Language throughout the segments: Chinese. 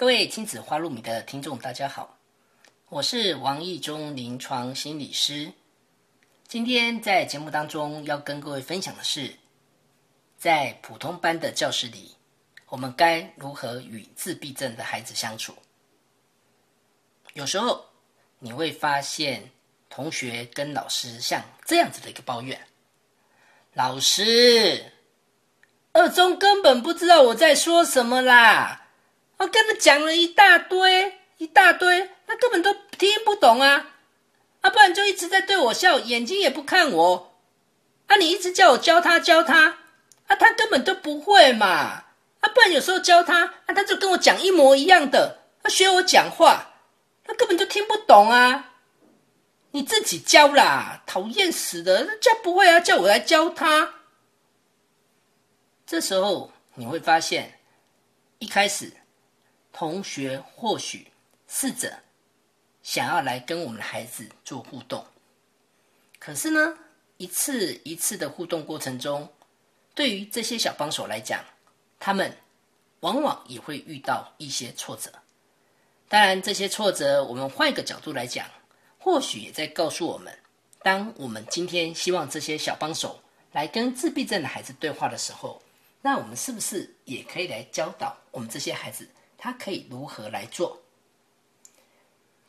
各位亲子花露米的听众，大家好，我是王义忠临床心理师。今天在节目当中要跟各位分享的是，在普通班的教室里，我们该如何与自闭症的孩子相处？有时候你会发现，同学跟老师像这样子的一个抱怨：老师，二中根本不知道我在说什么啦。我跟他讲了一大堆，一大堆，他根本都听不懂啊！啊，不然就一直在对我笑，眼睛也不看我。啊，你一直叫我教他教他，啊，他根本都不会嘛！啊，不然有时候教他，啊，他就跟我讲一模一样的，他学我讲话，他根本就听不懂啊！你自己教啦，讨厌死的，教不会啊，叫我来教他。这时候你会发现，一开始。同学或许试着想要来跟我们的孩子做互动，可是呢，一次一次的互动过程中，对于这些小帮手来讲，他们往往也会遇到一些挫折。当然，这些挫折我们换一个角度来讲，或许也在告诉我们：当我们今天希望这些小帮手来跟自闭症的孩子对话的时候，那我们是不是也可以来教导我们这些孩子？他可以如何来做？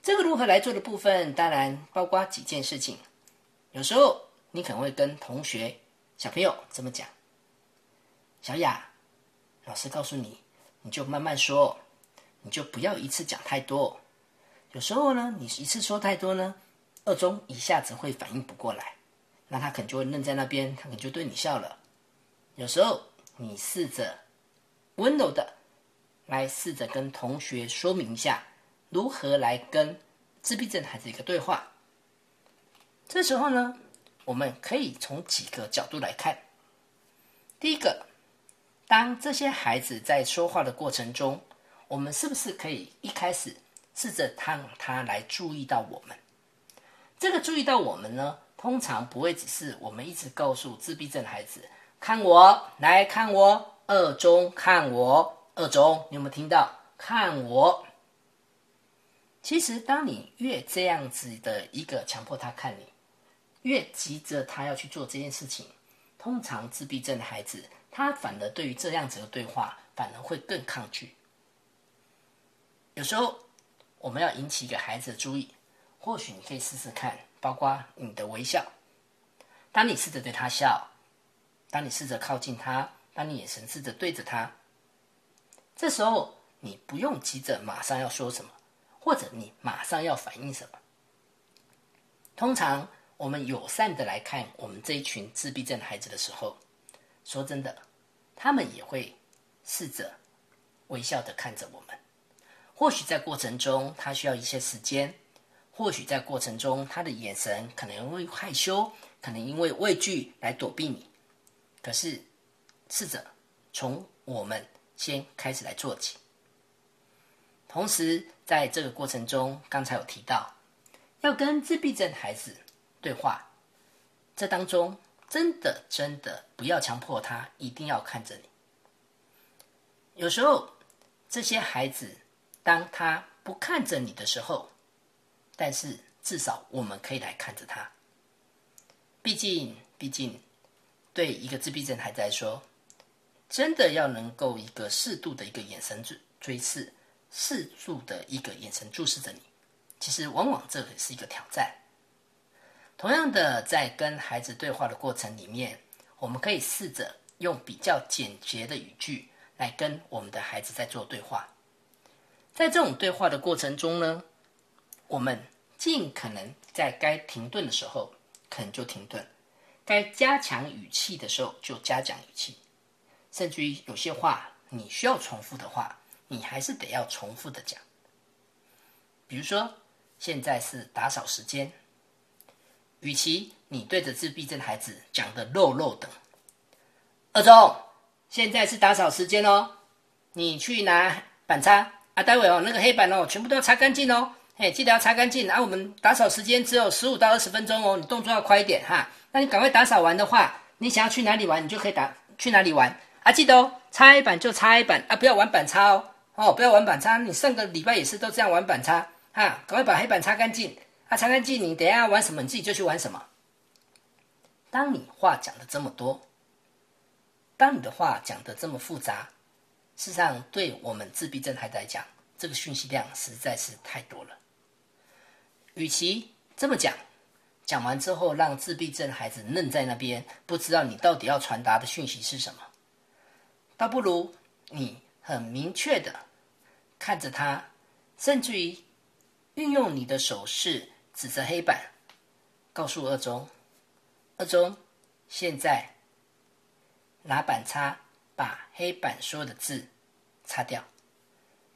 这个如何来做的部分，当然包括几件事情。有时候你可能会跟同学、小朋友这么讲：“小雅，老师告诉你，你就慢慢说，你就不要一次讲太多。有时候呢，你一次说太多呢，二中一下子会反应不过来，那他可能就会愣在那边，他可能就对你笑了。有时候你试着温柔的。”来试着跟同学说明一下，如何来跟自闭症孩子一个对话。这时候呢，我们可以从几个角度来看。第一个，当这些孩子在说话的过程中，我们是不是可以一开始试着让他来注意到我们？这个注意到我们呢，通常不会只是我们一直告诉自闭症孩子：“看我，来看我，二中看我。”二中，你有没有听到？看我。其实，当你越这样子的一个强迫他看你，越急着他要去做这件事情，通常自闭症的孩子，他反而对于这样子的对话，反而会更抗拒。有时候，我们要引起一个孩子的注意，或许你可以试试看，包括你的微笑。当你试着对他笑，当你试着靠近他，当你眼神试着对着他。这时候你不用急着马上要说什么，或者你马上要反应什么。通常我们友善的来看我们这一群自闭症孩子的时候，说真的，他们也会试着微笑的看着我们。或许在过程中他需要一些时间，或许在过程中他的眼神可能会害羞，可能因为畏惧来躲避你。可是试着从我们。先开始来做起。同时，在这个过程中，刚才有提到要跟自闭症孩子对话，这当中真的真的不要强迫他一定要看着你。有时候，这些孩子当他不看着你的时候，但是至少我们可以来看着他。毕竟，毕竟，对一个自闭症孩子来说。真的要能够一个适度的一个眼神追追视，适度的一个眼神注视着你，其实往往这也是一个挑战。同样的，在跟孩子对话的过程里面，我们可以试着用比较简洁的语句来跟我们的孩子在做对话。在这种对话的过程中呢，我们尽可能在该停顿的时候，可能就停顿；该加强语气的时候，就加强语气。甚至于有些话你需要重复的话，你还是得要重复的讲。比如说，现在是打扫时间，与其你对着自闭症孩子讲的肉肉的，二中，现在是打扫时间哦，你去拿板擦啊，待会哦那个黑板哦，全部都要擦干净哦，嘿，记得要擦干净。啊，我们打扫时间只有十五到二十分钟哦，你动作要快一点哈。那你赶快打扫完的话，你想要去哪里玩，你就可以打去哪里玩。啊，记得哦，擦黑板就擦黑板啊，不要玩板擦哦，哦，不要玩板擦。你上个礼拜也是都这样玩板擦，哈，赶快把黑板擦干净啊，擦干净，你等下玩什么，你自己就去玩什么。当你话讲的这么多，当你的话讲的这么复杂，事实上，对我们自闭症孩子来讲，这个讯息量实在是太多了。与其这么讲，讲完之后让自闭症孩子愣在那边，不知道你到底要传达的讯息是什么。倒不如你很明确的看着他，甚至于运用你的手势指着黑板，告诉二中：“二中，现在拿板擦把黑板所有的字擦掉。”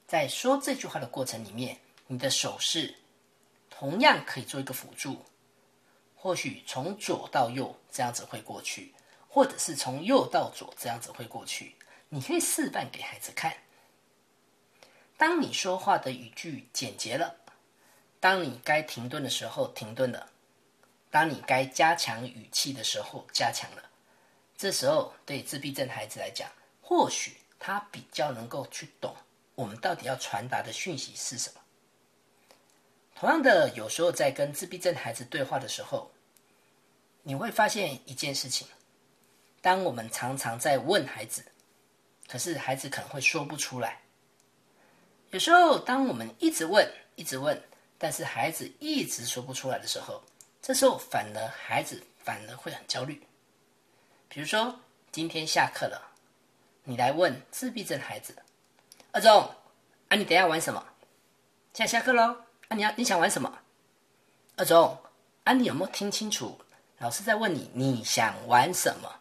在说这句话的过程里面，你的手势同样可以做一个辅助，或许从左到右这样子会过去，或者是从右到左这样子会过去。你可以示范给孩子看。当你说话的语句简洁了，当你该停顿的时候停顿了，当你该加强语气的时候加强了，这时候对自闭症孩子来讲，或许他比较能够去懂我们到底要传达的讯息是什么。同样的，有时候在跟自闭症孩子对话的时候，你会发现一件事情：当我们常常在问孩子。可是孩子可能会说不出来。有时候，当我们一直问、一直问，但是孩子一直说不出来的时候，这时候反而孩子反而会很焦虑。比如说，今天下课了，你来问自闭症孩子：“二中，啊，你等下玩什么？”现在下课喽，啊，你要你想玩什么？二中，啊，你有没有听清楚？老师在问你，你想玩什么？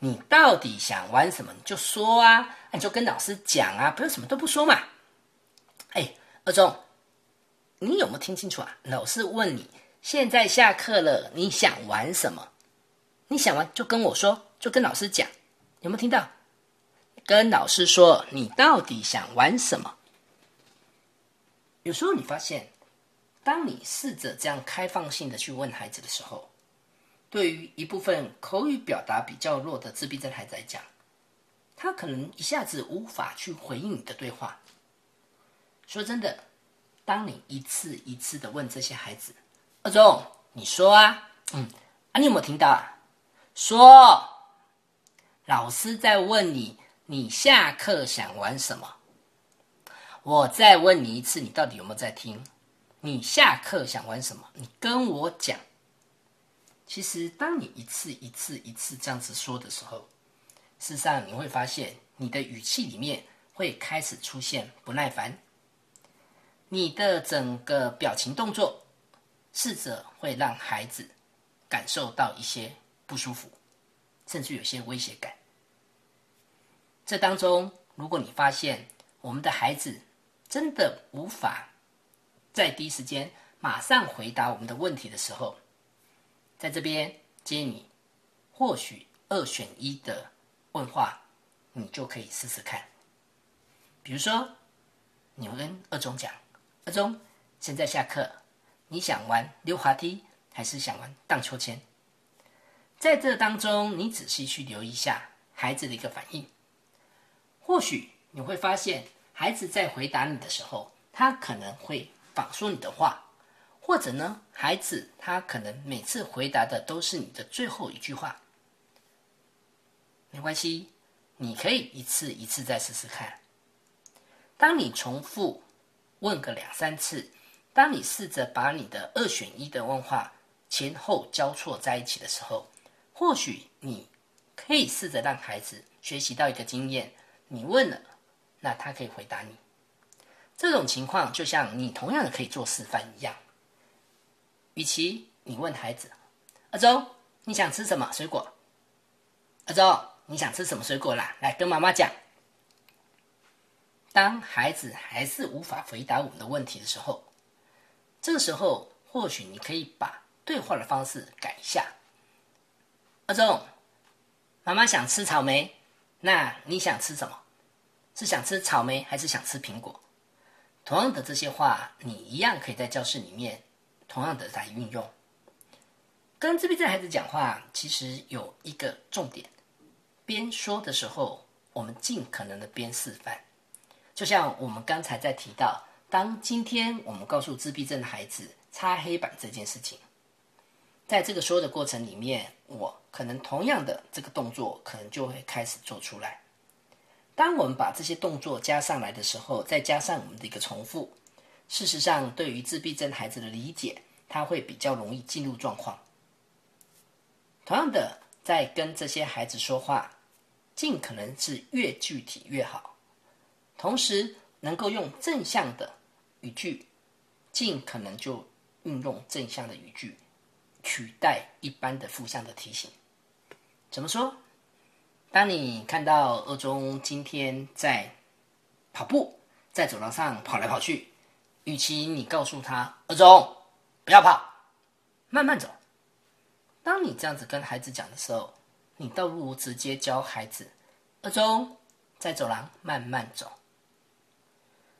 你到底想玩什么？你就说啊，你就跟老师讲啊，不要什么都不说嘛。哎，二中，你有没有听清楚啊？老师问你，现在下课了，你想玩什么？你想玩就跟我说，就跟老师讲，有没有听到？跟老师说，你到底想玩什么？有时候你发现，当你试着这样开放性的去问孩子的时候。对于一部分口语表达比较弱的自闭症孩子来讲，他可能一下子无法去回应你的对话。说真的，当你一次一次的问这些孩子：“二中，你说啊，嗯，啊，你有没有听到啊？说，老师在问你，你下课想玩什么？我再问你一次，你到底有没有在听？你下课想玩什么？你跟我讲。”其实，当你一次一次一次这样子说的时候，事实上你会发现，你的语气里面会开始出现不耐烦，你的整个表情动作，试着会让孩子感受到一些不舒服，甚至有些威胁感。这当中，如果你发现我们的孩子真的无法在第一时间马上回答我们的问题的时候，在这边建议你，或许二选一的问话，你就可以试试看。比如说，你跟二中讲：“二中，现在下课，你想玩溜滑梯还是想玩荡秋千？”在这当中，你仔细去留意一下孩子的一个反应。或许你会发现，孩子在回答你的时候，他可能会仿说你的话。或者呢，孩子他可能每次回答的都是你的最后一句话，没关系，你可以一次一次再试试看。当你重复问个两三次，当你试着把你的二选一的问话前后交错在一起的时候，或许你可以试着让孩子学习到一个经验：你问了，那他可以回答你。这种情况就像你同样的可以做示范一样。与其你问孩子：“阿周，你想吃什么水果？”阿周，你想吃什么水果啦？来跟妈妈讲。当孩子还是无法回答我们的问题的时候，这个时候或许你可以把对话的方式改一下。阿忠，妈妈想吃草莓，那你想吃什么？是想吃草莓还是想吃苹果？同样的这些话，你一样可以在教室里面同样的在运用。跟自闭症孩子讲话，其实有一个重点：边说的时候，我们尽可能的边示范。就像我们刚才在提到，当今天我们告诉自闭症的孩子擦黑板这件事情，在这个说的过程里面，我可能同样的这个动作可能就会开始做出来。当我们把这些动作加上来的时候，再加上我们的一个重复，事实上对于自闭症孩子的理解，他会比较容易进入状况。同样的，在跟这些孩子说话，尽可能是越具体越好。同时，能够用正向的语句，尽可能就运用正向的语句，取代一般的负向的提醒。怎么说？当你看到二中今天在跑步，在走廊上跑来跑去，与其你告诉他二中不要跑，慢慢走。当你这样子跟孩子讲的时候，你倒不如直接教孩子二中在走廊慢慢走。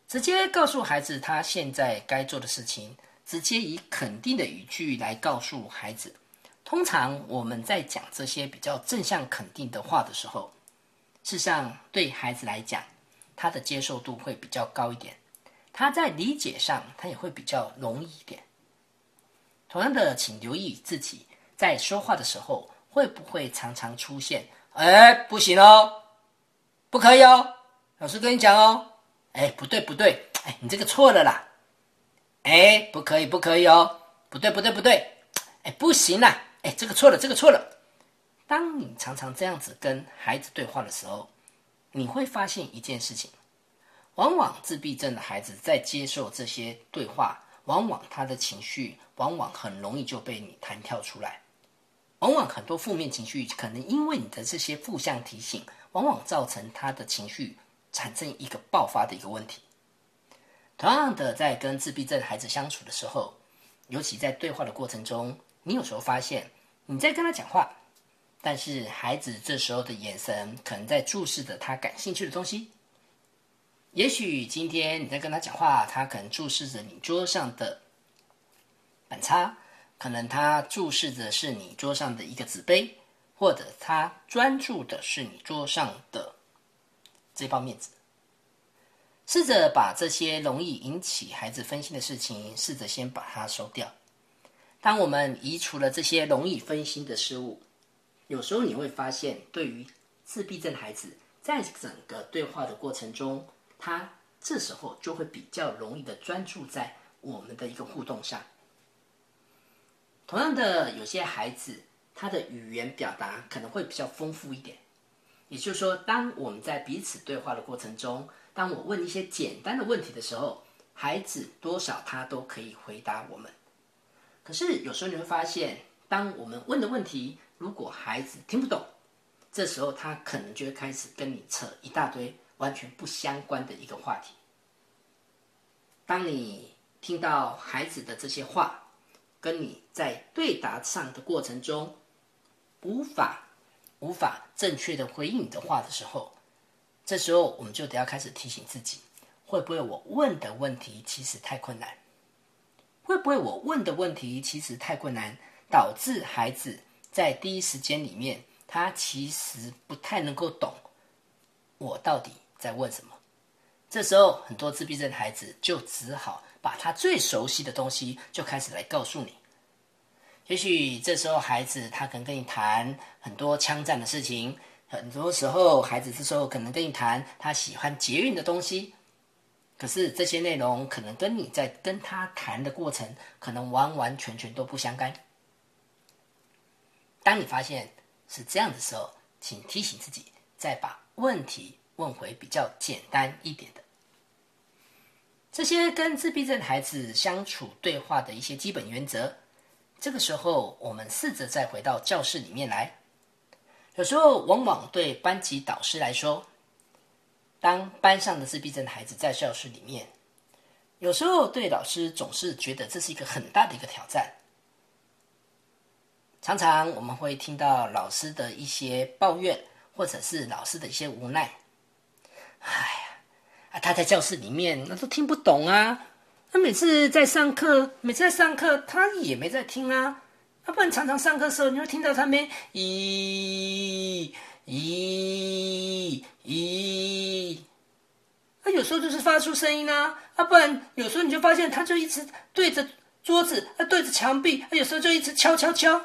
直接告诉孩子他现在该做的事情，直接以肯定的语句来告诉孩子。通常我们在讲这些比较正向肯定的话的时候，事实上对孩子来讲，他的接受度会比较高一点，他在理解上他也会比较容易一点。同样的，请留意自己在说话的时候会不会常常出现“哎，不行哦，不可以哦，老师跟你讲哦。”哎，不对不对，哎，你这个错了啦！哎，不可以不可以哦，不对不对不对，哎，不行啦！哎，这个错了这个错了。当你常常这样子跟孩子对话的时候，你会发现一件事情：往往自闭症的孩子在接受这些对话，往往他的情绪往往很容易就被你弹跳出来。往往很多负面情绪可能因为你的这些负向提醒，往往造成他的情绪。产生一个爆发的一个问题。同样的，在跟自闭症孩子相处的时候，尤其在对话的过程中，你有时候发现你在跟他讲话，但是孩子这时候的眼神可能在注视着他感兴趣的东西。也许今天你在跟他讲话，他可能注视着你桌上的板擦，可能他注视着是你桌上的一个纸杯，或者他专注的是你桌上的。这包面子，试着把这些容易引起孩子分心的事情，试着先把它收掉。当我们移除了这些容易分心的事物，有时候你会发现，对于自闭症孩子，在整个对话的过程中，他这时候就会比较容易的专注在我们的一个互动上。同样的，有些孩子他的语言表达可能会比较丰富一点。也就是说，当我们在彼此对话的过程中，当我问一些简单的问题的时候，孩子多少他都可以回答我们。可是有时候你会发现，当我们问的问题，如果孩子听不懂，这时候他可能就会开始跟你扯一大堆完全不相关的一个话题。当你听到孩子的这些话，跟你在对答上的过程中无法。无法正确的回应你的话的时候，这时候我们就得要开始提醒自己：会不会我问的问题其实太困难？会不会我问的问题其实太困难，导致孩子在第一时间里面，他其实不太能够懂我到底在问什么？这时候，很多自闭症孩子就只好把他最熟悉的东西就开始来告诉你。也许这时候孩子他可能跟你谈很多枪战的事情，很多时候孩子这时候可能跟你谈他喜欢捷运的东西。可是这些内容可能跟你在跟他谈的过程，可能完完全全都不相干。当你发现是这样的时候，请提醒自己，再把问题问回比较简单一点的。这些跟自闭症孩子相处对话的一些基本原则。这个时候，我们试着再回到教室里面来。有时候，往往对班级导师来说，当班上的自闭症孩子在教室里面，有时候对老师总是觉得这是一个很大的一个挑战。常常我们会听到老师的一些抱怨，或者是老师的一些无奈。哎呀，他在教室里面那都听不懂啊。他每次在上课，每次在上课，他也没在听啊。他不然常常上课的时候，你会听到他们咦咦咦，他有时候就是发出声音啊。啊，不然有时候你就发现，他就一直对着桌子，啊，对着墙壁，他有时候就一直敲敲敲。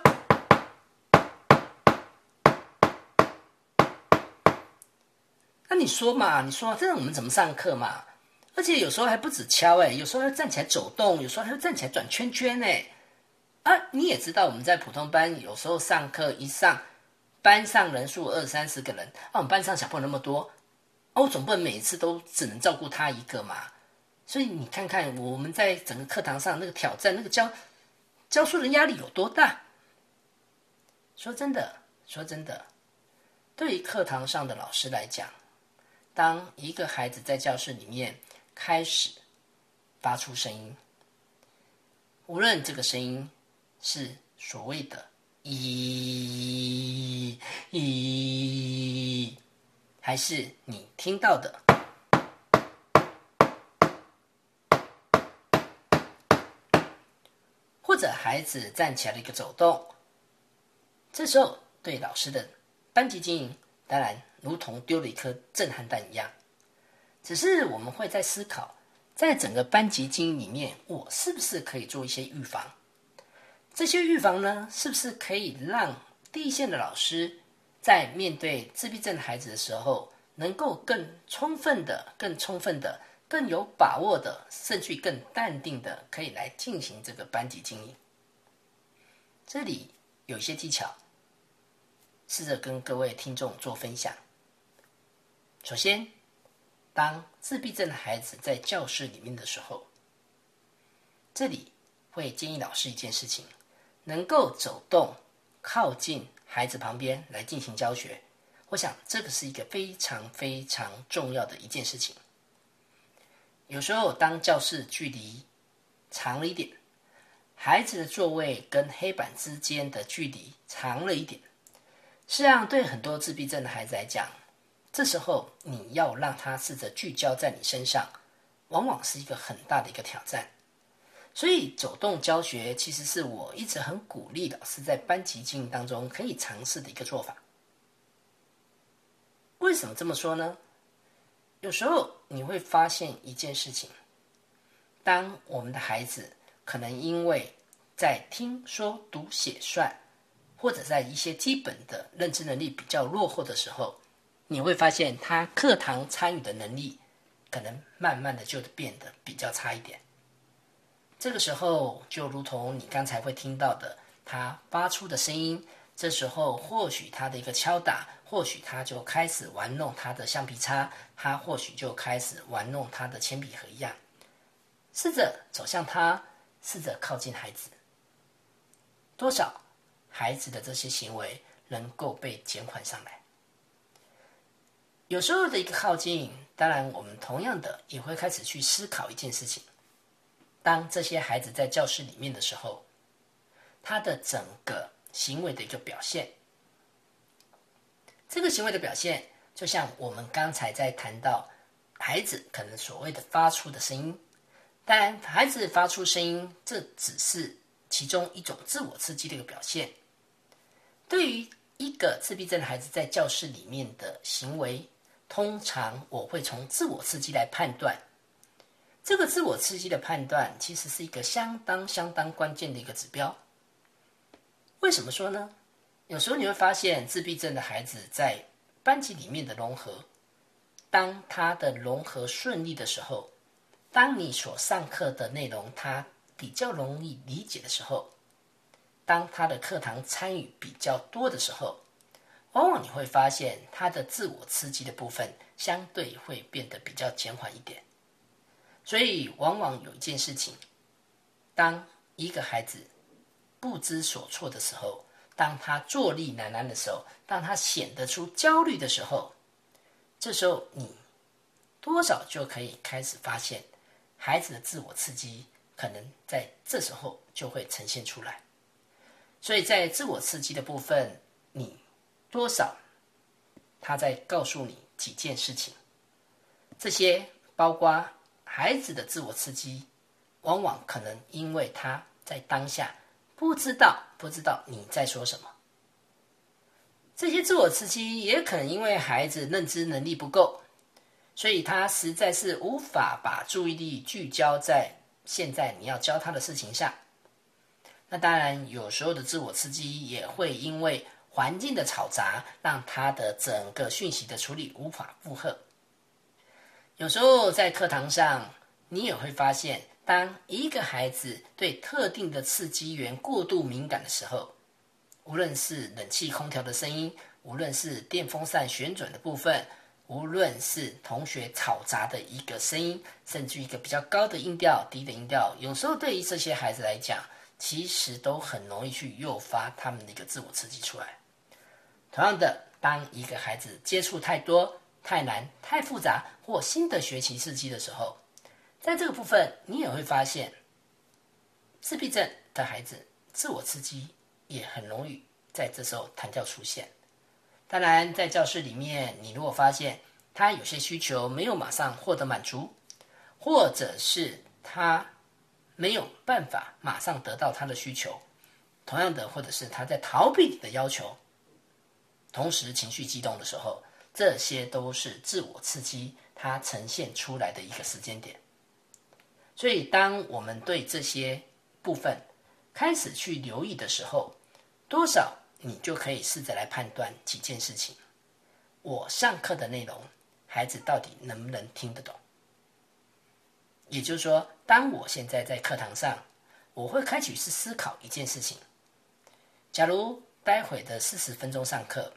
那你说嘛？你说这样我们怎么上课嘛？而且有时候还不止敲哎，有时候要站起来走动，有时候还要站起来转圈圈哎。啊，你也知道我们在普通班有时候上课一上，班上人数二三十个人，啊，我们班上小朋友那么多，我，总不能每一次都只能照顾他一个嘛。所以你看看我们在整个课堂上那个挑战，那个教教书的压力有多大？说真的，说真的，对于课堂上的老师来讲，当一个孩子在教室里面。开始发出声音，无论这个声音是所谓的“咦咦”，还是你听到的，或者孩子站起来的一个走动，这时候对老师的班级经营，当然如同丢了一颗震撼弹一样。只是我们会在思考，在整个班级经营里面，我是不是可以做一些预防？这些预防呢，是不是可以让第一线的老师在面对自闭症孩子的时候，能够更充分的、更充分的、更有把握的，甚至更淡定的，可以来进行这个班级经营？这里有一些技巧，试着跟各位听众做分享。首先。当自闭症的孩子在教室里面的时候，这里会建议老师一件事情：能够走动靠近孩子旁边来进行教学。我想这个是一个非常非常重要的一件事情。有时候当教室距离长了一点，孩子的座位跟黑板之间的距离长了一点，实际上对很多自闭症的孩子来讲。这时候你要让他试着聚焦在你身上，往往是一个很大的一个挑战。所以走动教学其实是我一直很鼓励的，是在班级经营当中可以尝试的一个做法。为什么这么说呢？有时候你会发现一件事情：当我们的孩子可能因为在听说读写算，或者在一些基本的认知能力比较落后的时候，你会发现，他课堂参与的能力可能慢慢的就变得比较差一点。这个时候，就如同你刚才会听到的，他发出的声音，这时候或许他的一个敲打，或许他就开始玩弄他的橡皮擦，他或许就开始玩弄他的铅笔盒一样。试着走向他，试着靠近孩子，多少孩子的这些行为能够被减缓上来。有时候的一个靠近，当然我们同样的也会开始去思考一件事情：当这些孩子在教室里面的时候，他的整个行为的一个表现，这个行为的表现，就像我们刚才在谈到孩子可能所谓的发出的声音，当然孩子发出声音，这只是其中一种自我刺激的一个表现。对于一个自闭症的孩子在教室里面的行为，通常我会从自我刺激来判断，这个自我刺激的判断其实是一个相当相当关键的一个指标。为什么说呢？有时候你会发现自闭症的孩子在班级里面的融合，当他的融合顺利的时候，当你所上课的内容他比较容易理解的时候，当他的课堂参与比较多的时候，往往你会发现他的自我刺激的部分相对会变得比较减缓一点。所以，往往有一件事情，当一个孩子不知所措的时候，当他坐立难安的时候，当他显得出焦虑的时候，这时候你多少就可以开始发现。孩子的自我刺激可能在这时候就会呈现出来，所以在自我刺激的部分，你多少他在告诉你几件事情，这些包括孩子的自我刺激，往往可能因为他在当下不知道不知道你在说什么，这些自我刺激也可能因为孩子认知能力不够。所以他实在是无法把注意力聚焦在现在你要教他的事情上。那当然，有时候的自我刺激也会因为环境的嘈杂，让他的整个讯息的处理无法负荷。有时候在课堂上，你也会发现，当一个孩子对特定的刺激源过度敏感的时候，无论是冷气、空调的声音，无论是电风扇旋转的部分。无论是同学吵杂的一个声音，甚至一个比较高的音调、低的音调，有时候对于这些孩子来讲，其实都很容易去诱发他们的一个自我刺激出来。同样的，当一个孩子接触太多、太难、太复杂或新的学习刺激的时候，在这个部分，你也会发现，自闭症的孩子自我刺激也很容易在这时候弹跳出现。当然，在教室里面，你如果发现他有些需求没有马上获得满足，或者是他没有办法马上得到他的需求，同样的，或者是他在逃避你的要求，同时情绪激动的时候，这些都是自我刺激它呈现出来的一个时间点。所以，当我们对这些部分开始去留意的时候，多少？你就可以试着来判断几件事情：我上课的内容，孩子到底能不能听得懂？也就是说，当我现在在课堂上，我会开始去思考一件事情：假如待会的四十分钟上课，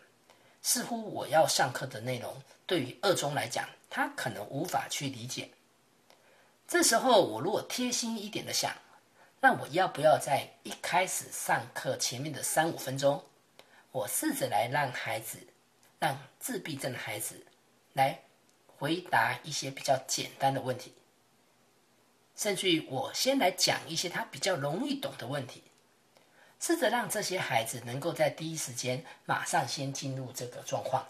似乎我要上课的内容对于二中来讲，他可能无法去理解。这时候，我如果贴心一点的想，那我要不要在一开始上课前面的三五分钟？我试着来让孩子，让自闭症的孩子来回答一些比较简单的问题，甚至于我先来讲一些他比较容易懂的问题，试着让这些孩子能够在第一时间马上先进入这个状况。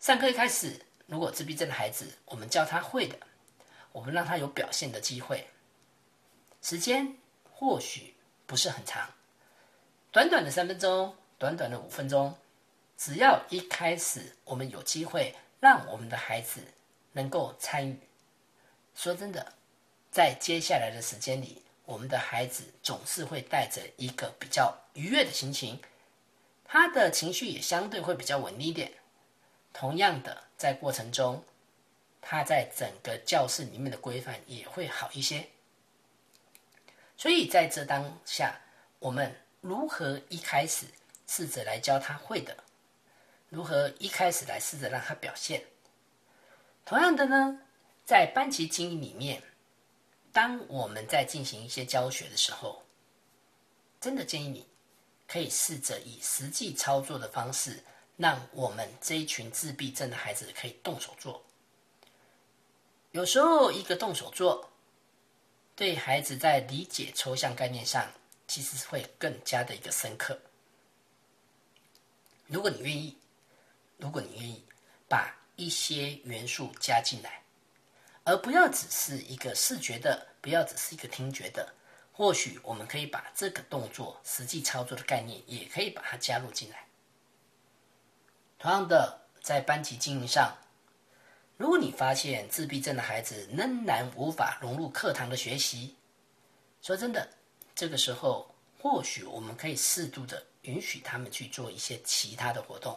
上课一开始，如果自闭症的孩子，我们教他会的，我们让他有表现的机会，时间或许不是很长。短短的三分钟，短短的五分钟，只要一开始我们有机会让我们的孩子能够参与，说真的，在接下来的时间里，我们的孩子总是会带着一个比较愉悦的心情，他的情绪也相对会比较稳定一点。同样的，在过程中，他在整个教室里面的规范也会好一些。所以在这当下，我们。如何一开始试着来教他会的？如何一开始来试着让他表现？同样的呢，在班级经营里面，当我们在进行一些教学的时候，真的建议你可以试着以实际操作的方式，让我们这一群自闭症的孩子可以动手做。有时候，一个动手做，对孩子在理解抽象概念上。其实会更加的一个深刻。如果你愿意，如果你愿意把一些元素加进来，而不要只是一个视觉的，不要只是一个听觉的，或许我们可以把这个动作实际操作的概念也可以把它加入进来。同样的，在班级经营上，如果你发现自闭症的孩子仍然无法融入课堂的学习，说真的。这个时候，或许我们可以适度的允许他们去做一些其他的活动，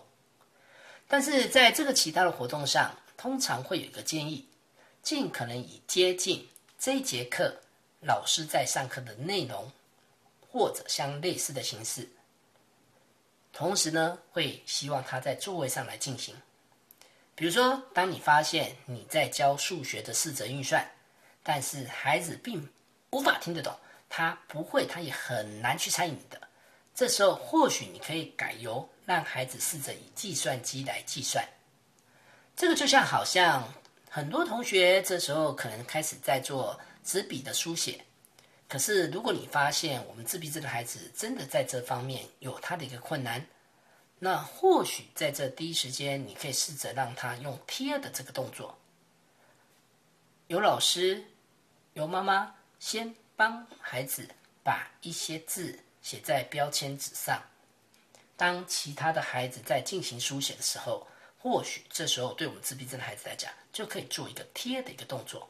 但是在这个其他的活动上，通常会有一个建议，尽可能以接近这节课老师在上课的内容或者相类似的形式。同时呢，会希望他在座位上来进行。比如说，当你发现你在教数学的四则运算，但是孩子并无法听得懂，他不会，他也很难去参与你的。这时候，或许你可以改由让孩子试着以计算机来计算。这个就像好像很多同学这时候可能开始在做纸笔的书写，可是如果你发现我们自闭症的孩子真的在这方面有他的一个困难。那或许在这第一时间，你可以试着让他用贴的这个动作，有老师、有妈妈先帮孩子把一些字写在标签纸上。当其他的孩子在进行书写的时候，或许这时候对我们自闭症的孩子来讲，就可以做一个贴的一个动作，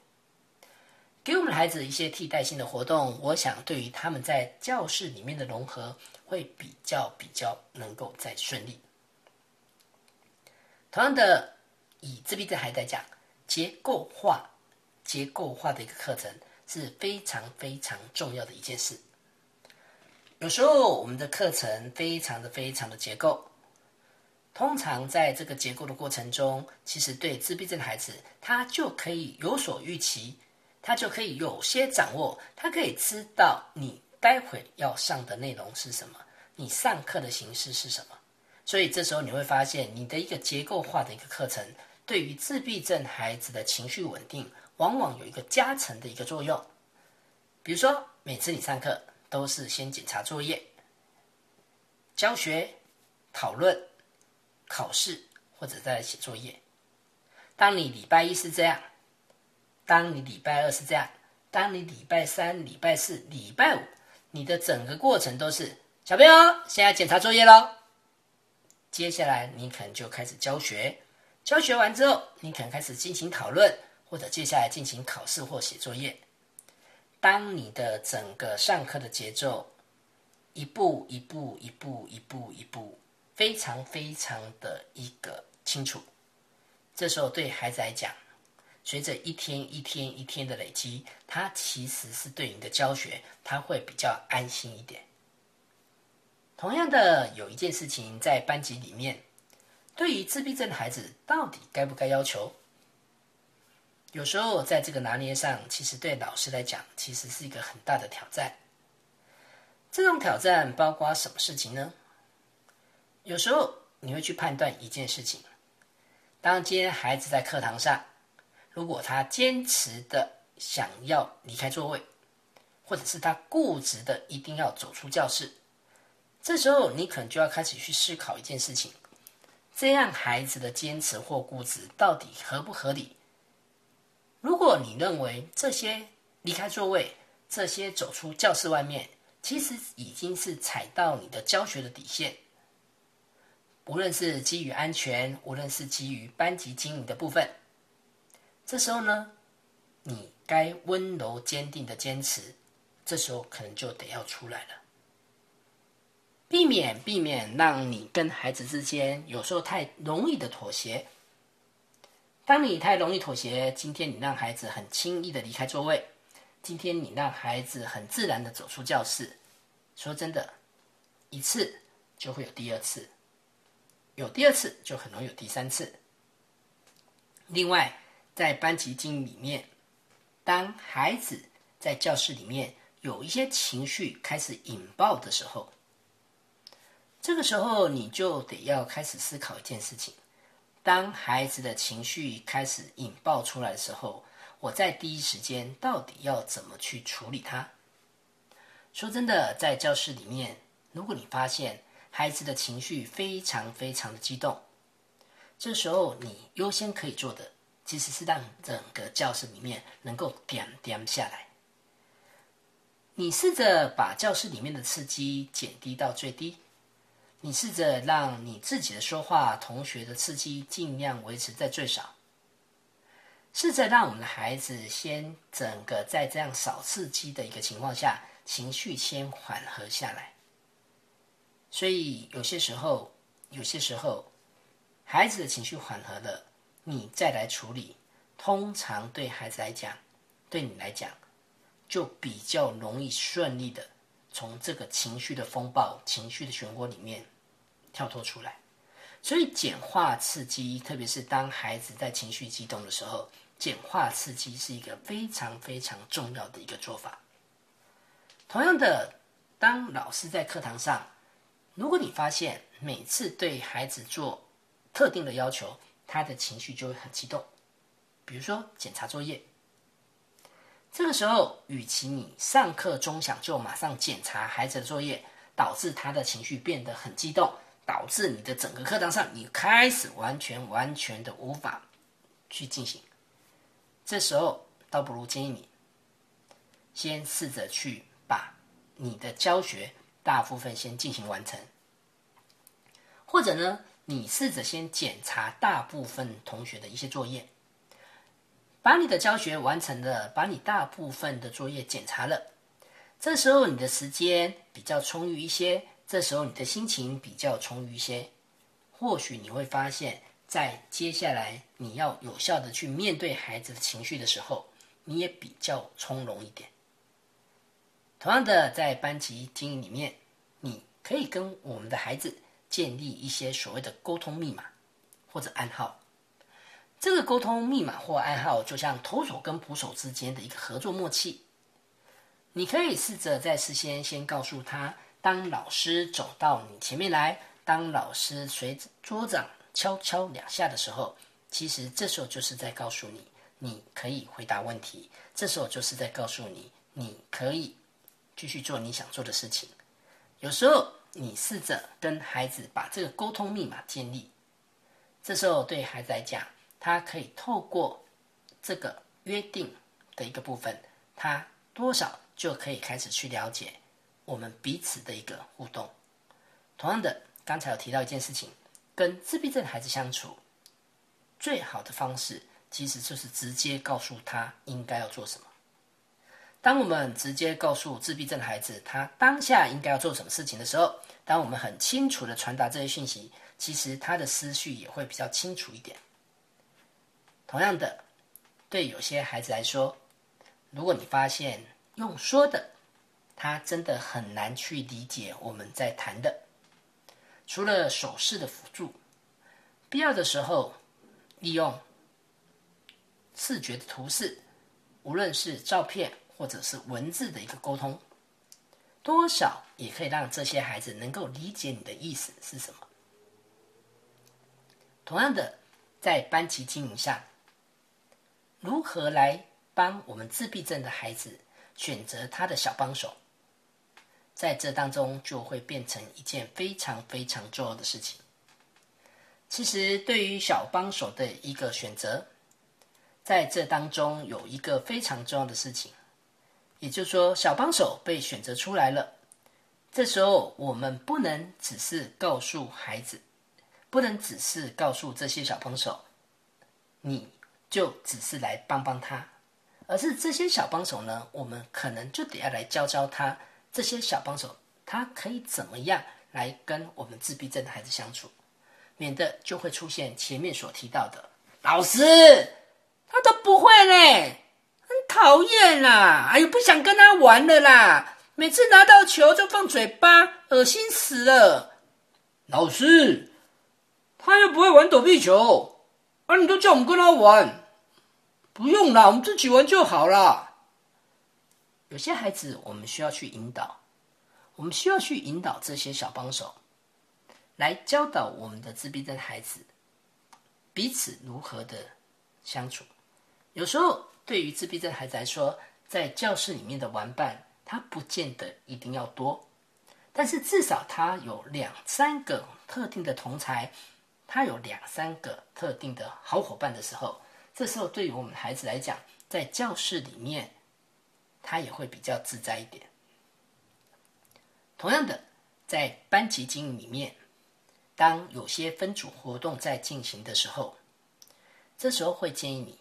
给我们的孩子一些替代性的活动。我想，对于他们在教室里面的融合。会比较比较能够再顺利。同样的，以自闭症孩子来讲，结构化、结构化的一个课程是非常非常重要的一件事。有时候我们的课程非常的非常的结构，通常在这个结构的过程中，其实对自闭症孩子，他就可以有所预期，他就可以有些掌握，他可以知道你。待会要上的内容是什么？你上课的形式是什么？所以这时候你会发现，你的一个结构化的一个课程，对于自闭症孩子的情绪稳定，往往有一个加成的一个作用。比如说，每次你上课都是先检查作业、教学、讨论、考试，或者在写作业。当你礼拜一是这样，当你礼拜二是这样，当你礼拜三、礼拜四、礼拜五。你的整个过程都是小朋友，现在检查作业喽。接下来你可能就开始教学，教学完之后，你可能开始进行讨论，或者接下来进行考试或写作业。当你的整个上课的节奏一步一步、一步一步、一步，非常非常的一个清楚，这时候对孩子来讲。随着一天一天一天的累积，他其实是对你的教学，他会比较安心一点。同样的，有一件事情在班级里面，对于自闭症的孩子，到底该不该要求？有时候在这个拿捏上，其实对老师来讲，其实是一个很大的挑战。这种挑战包括什么事情呢？有时候你会去判断一件事情，当今天孩子在课堂上。如果他坚持的想要离开座位，或者是他固执的一定要走出教室，这时候你可能就要开始去思考一件事情：这样孩子的坚持或固执到底合不合理？如果你认为这些离开座位、这些走出教室外面，其实已经是踩到你的教学的底线，无论是基于安全，无论是基于班级经营的部分。这时候呢，你该温柔坚定的坚持，这时候可能就得要出来了，避免避免让你跟孩子之间有时候太容易的妥协。当你太容易妥协，今天你让孩子很轻易的离开座位，今天你让孩子很自然的走出教室，说真的，一次就会有第二次，有第二次就很容易有第三次。另外。在班级经营里面，当孩子在教室里面有一些情绪开始引爆的时候，这个时候你就得要开始思考一件事情：当孩子的情绪开始引爆出来的时候，我在第一时间到底要怎么去处理它？说真的，在教室里面，如果你发现孩子的情绪非常非常的激动，这时候你优先可以做的。其实是让整个教室里面能够点点下来。你试着把教室里面的刺激减低到最低，你试着让你自己的说话、同学的刺激尽量维持在最少。试着让我们的孩子先整个在这样少刺激的一个情况下，情绪先缓和下来。所以有些时候，有些时候，孩子的情绪缓和了。你再来处理，通常对孩子来讲，对你来讲，就比较容易顺利的从这个情绪的风暴、情绪的漩涡里面跳脱出来。所以，简化刺激，特别是当孩子在情绪激动的时候，简化刺激是一个非常非常重要的一个做法。同样的，当老师在课堂上，如果你发现每次对孩子做特定的要求，他的情绪就会很激动。比如说检查作业，这个时候，与其你上课钟响就马上检查孩子的作业，导致他的情绪变得很激动。导致你的整个课堂上，你开始完全完全的无法去进行。这时候，倒不如建议你先试着去把你的教学大部分先进行完成，或者呢，你试着先检查大部分同学的一些作业，把你的教学完成了，把你大部分的作业检查了。这时候，你的时间比较充裕一些。这时候你的心情比较充裕一些，或许你会发现，在接下来你要有效的去面对孩子的情绪的时候，你也比较从容一点。同样的，在班级经营里面，你可以跟我们的孩子建立一些所谓的沟通密码或者暗号。这个沟通密码或暗号，就像投手跟捕手之间的一个合作默契。你可以试着在事先先告诉他。当老师走到你前面来，当老师随桌掌敲敲两下的时候，其实这时候就是在告诉你，你可以回答问题。这时候就是在告诉你，你可以继续做你想做的事情。有时候你试着跟孩子把这个沟通密码建立，这时候对孩子来讲，他可以透过这个约定的一个部分，他多少就可以开始去了解。我们彼此的一个互动。同样的，刚才有提到一件事情，跟自闭症孩子相处，最好的方式其实就是直接告诉他应该要做什么。当我们直接告诉自闭症孩子他当下应该要做什么事情的时候，当我们很清楚的传达这些讯息，其实他的思绪也会比较清楚一点。同样的，对有些孩子来说，如果你发现用说的，他真的很难去理解我们在谈的。除了手势的辅助，必要的时候利用视觉的图示，无论是照片或者是文字的一个沟通，多少也可以让这些孩子能够理解你的意思是什么。同样的，在班级经营上，如何来帮我们自闭症的孩子选择他的小帮手？在这当中就会变成一件非常非常重要的事情。其实，对于小帮手的一个选择，在这当中有一个非常重要的事情，也就是说，小帮手被选择出来了。这时候，我们不能只是告诉孩子，不能只是告诉这些小帮手，你就只是来帮帮他，而是这些小帮手呢，我们可能就得要来教教他。这些小帮手，他可以怎么样来跟我们自闭症的孩子相处，免得就会出现前面所提到的老师他都不会嘞，讨厌啦！哎呦，不想跟他玩了啦！每次拿到球就放嘴巴，恶心死了。老师他又不会玩躲避球，啊，你都叫我们跟他玩，不用啦，我们自己玩就好啦。有些孩子，我们需要去引导，我们需要去引导这些小帮手，来教导我们的自闭症孩子彼此如何的相处。有时候，对于自闭症孩子来说，在教室里面的玩伴，他不见得一定要多，但是至少他有两三个特定的同才，他有两三个特定的好伙伴的时候，这时候对于我们孩子来讲，在教室里面。他也会比较自在一点。同样的，在班级经营里面，当有些分组活动在进行的时候，这时候会建议你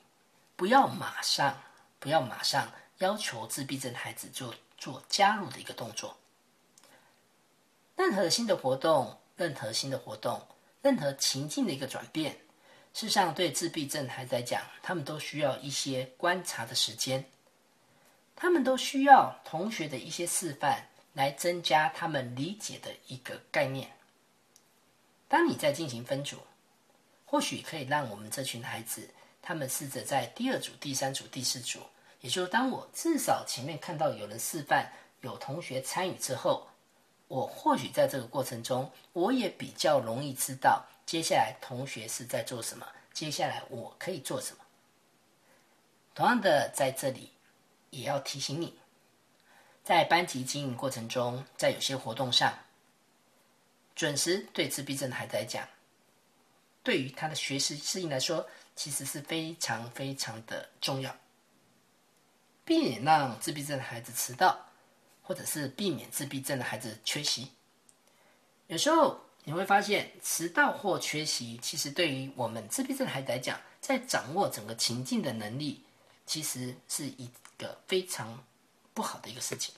不要马上、不要马上要求自闭症孩子就做加入的一个动作。任何新的活动、任何新的活动、任何情境的一个转变，事实上，对自闭症孩子来讲，他们都需要一些观察的时间，他们都需要同学的一些示范来增加他们理解的一个概念。当你在进行分组，或许可以让我们这群孩子，他们试着在第二组、第三组、第四组，也就是当我至少前面看到有人示范，有同学参与之后，我或许在这个过程中，我也比较容易知道。接下来同学是在做什么？接下来我可以做什么？同样的，在这里也要提醒你，在班级经营过程中，在有些活动上，准时对自闭症孩子来讲，对于他的学习适应来说，其实是非常非常的重要。避免让自闭症的孩子迟到，或者是避免自闭症的孩子缺席，有时候。你会发现，迟到或缺席，其实对于我们自闭症孩子来讲，在掌握整个情境的能力，其实是一个非常不好的一个事情。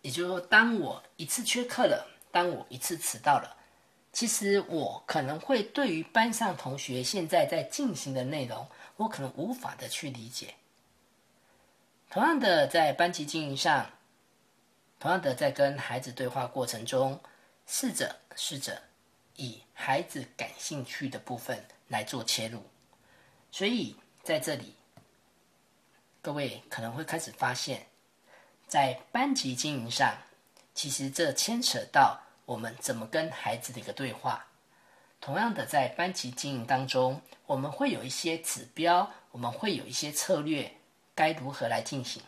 也就是说，当我一次缺课了，当我一次迟到了，其实我可能会对于班上同学现在在进行的内容，我可能无法的去理解。同样的，在班级经营上，同样的在跟孩子对话过程中。试着试着以孩子感兴趣的部分来做切入，所以在这里，各位可能会开始发现，在班级经营上，其实这牵扯到我们怎么跟孩子的一个对话。同样的，在班级经营当中，我们会有一些指标，我们会有一些策略，该如何来进行？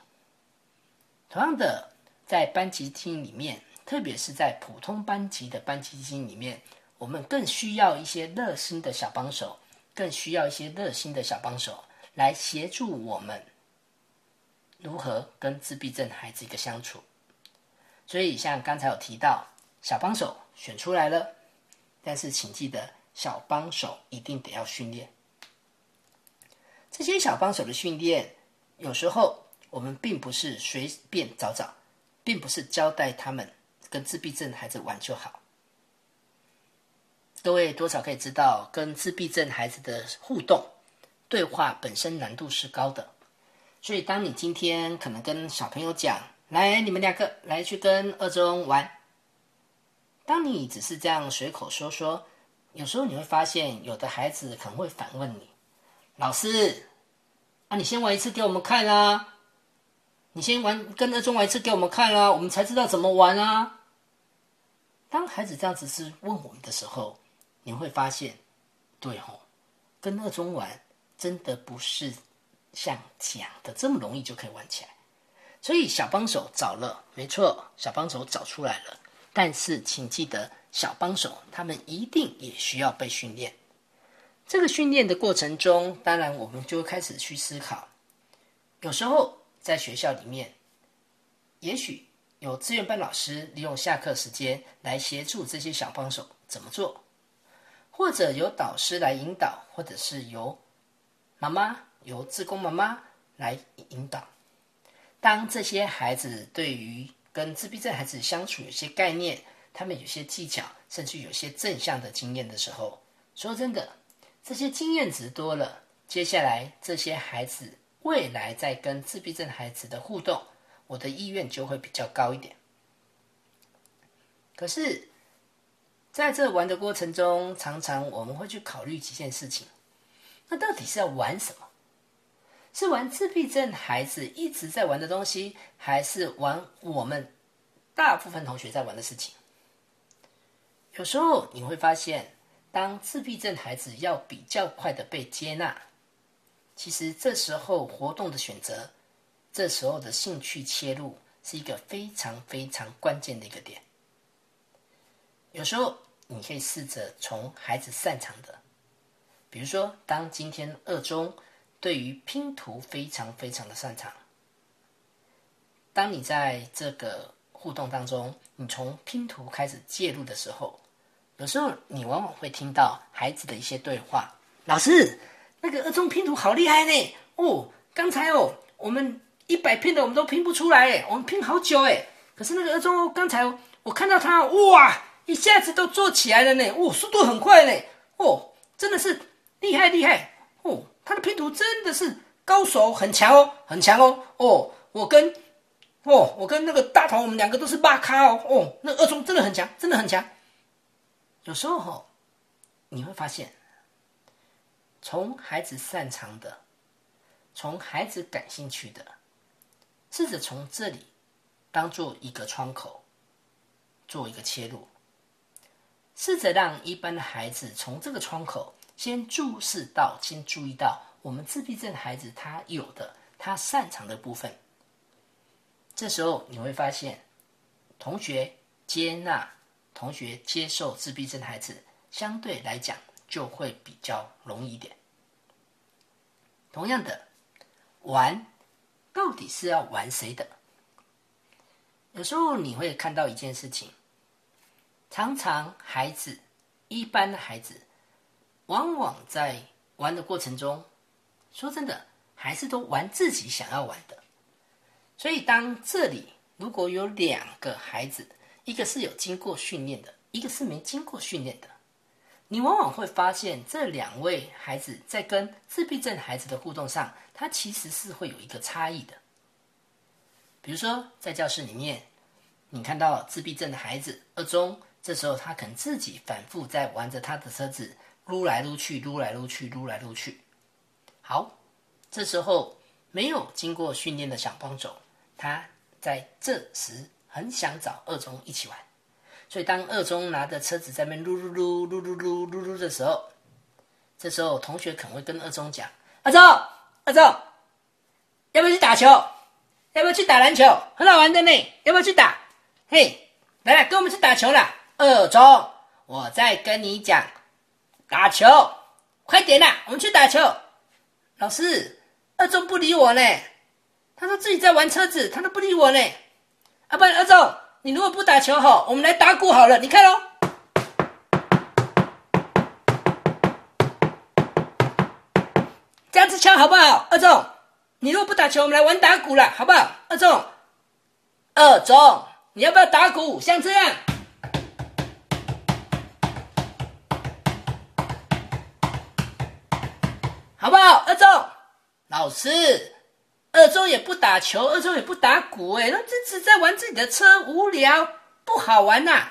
同样的，在班级经营里面。特别是在普通班级的班级经营里面，我们更需要一些热心的小帮手，更需要一些热心的小帮手来协助我们如何跟自闭症孩子一个相处。所以，像刚才有提到，小帮手选出来了，但是请记得，小帮手一定得要训练。这些小帮手的训练，有时候我们并不是随便找找，并不是交代他们。跟自闭症孩子玩就好。各位多少可以知道，跟自闭症孩子的互动对话本身难度是高的，所以当你今天可能跟小朋友讲：“来，你们两个来去跟二中玩。”当你只是这样随口说说，有时候你会发现，有的孩子可能会反问你：“老师，啊，你先玩一次给我们看啊！你先玩跟二中玩一次给我们看啊，我们才知道怎么玩啊！”当孩子这样子是问我们的时候，你会发现，对吼，跟二中玩真的不是像讲的这么容易就可以玩起来。所以小帮手找了，没错，小帮手找出来了。但是请记得，小帮手他们一定也需要被训练。这个训练的过程中，当然我们就开始去思考，有时候在学校里面，也许。有资源班老师利用下课时间来协助这些小帮手怎么做，或者由导师来引导，或者是由妈妈、由自工妈妈来引导。当这些孩子对于跟自闭症孩子相处有些概念，他们有些技巧，甚至有些正向的经验的时候，说真的，这些经验值多了，接下来这些孩子未来在跟自闭症孩子的互动。我的意愿就会比较高一点。可是，在这玩的过程中，常常我们会去考虑几件事情。那到底是要玩什么？是玩自闭症孩子一直在玩的东西，还是玩我们大部分同学在玩的事情？有时候你会发现，当自闭症孩子要比较快的被接纳，其实这时候活动的选择。这时候的兴趣切入是一个非常非常关键的一个点。有时候你可以试着从孩子擅长的，比如说，当今天二中对于拼图非常非常的擅长，当你在这个互动当中，你从拼图开始介入的时候，有时候你往往会听到孩子的一些对话：“老师，那个二中拼图好厉害呢！哦，刚才哦，我们。”一百片的我们都拼不出来哎，我们拼好久哎。可是那个二中刚才我看到他哇，一下子都做起来了呢，哦，速度很快呢，哦，真的是厉害厉害哦，他的拼图真的是高手，很强哦，很强哦哦，我跟哦我跟那个大头，我们两个都是大咖哦哦，那二中真的很强，真的很强。有时候哈，你会发现，从孩子擅长的，从孩子感兴趣的，试着从这里当做一个窗口，做一个切入。试着让一般的孩子从这个窗口先注视到，先注意到我们自闭症孩子他有的他擅长的部分。这时候你会发现，同学接纳、同学接受自闭症孩子，相对来讲就会比较容易一点。同样的，玩到底是要玩谁的？有时候你会看到一件事情。常常，孩子一般的孩子，往往在玩的过程中，说真的，还是都玩自己想要玩的。所以，当这里如果有两个孩子，一个是有经过训练的，一个是没经过训练的，你往往会发现这两位孩子在跟自闭症孩子的互动上，他其实是会有一个差异的。比如说，在教室里面，你看到自闭症的孩子二中。这时候，他可能自己反复在玩着他的车子，撸来撸去，撸来撸去，撸来撸去。好，这时候没有经过训练的小帮手，他在这时很想找二中一起玩。所以，当二中拿着车子在那撸撸撸撸撸撸撸撸的时候，这时候同学可能会跟二中讲：“二中，二中，要不要去打球？要不要去打篮球？很好玩的呢，要不要去打？嘿，来来，跟我们去打球啦！”二中，我在跟你讲打球，快点啦，我们去打球。老师，二中不理我呢，他说自己在玩车子，他都不理我呢。啊，不然二中，你如果不打球好，我们来打鼓好了，你看喽。这样子敲好不好？二中，你如果不打球，我们来玩打鼓了，好不好？二中，二中，你要不要打鼓？像这样。好不好？二中老师，二中也不打球，二中也不打鼓，哎，那这只在玩自己的车，无聊，不好玩呐。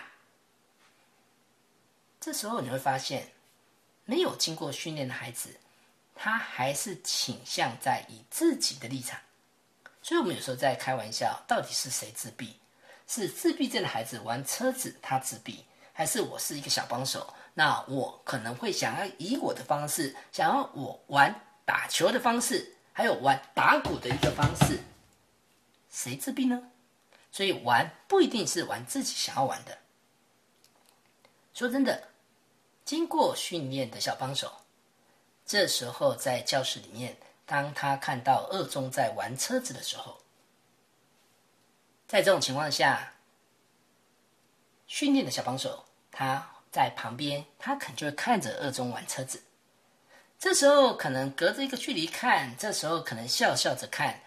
这时候你会发现，没有经过训练的孩子，他还是倾向在以自己的立场。所以我们有时候在开玩笑，到底是谁自闭？是自闭症的孩子玩车子他自闭，还是我是一个小帮手？那我可能会想要以我的方式，想要我玩打球的方式，还有玩打鼓的一个方式，谁自闭呢？所以玩不一定是玩自己想要玩的。说真的，经过训练的小帮手，这时候在教室里面，当他看到二中在玩车子的时候，在这种情况下，训练的小帮手他。在旁边，他可能就会看着二中玩车子。这时候可能隔着一个距离看，这时候可能笑笑着看。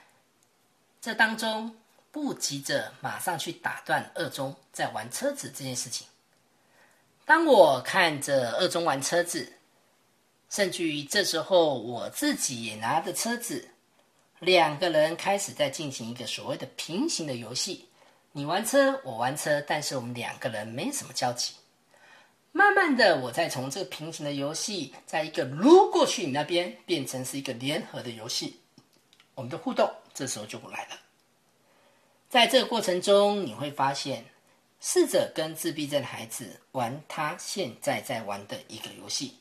这当中不急着马上去打断二中在玩车子这件事情。当我看着二中玩车子，甚至于这时候我自己也拿着车子，两个人开始在进行一个所谓的平行的游戏。你玩车，我玩车，但是我们两个人没什么交集。慢慢的，我再从这个平行的游戏，在一个撸过去你那边，变成是一个联合的游戏，我们的互动这时候就来了。在这个过程中，你会发现，试着跟自闭症孩子玩他现在在玩的一个游戏，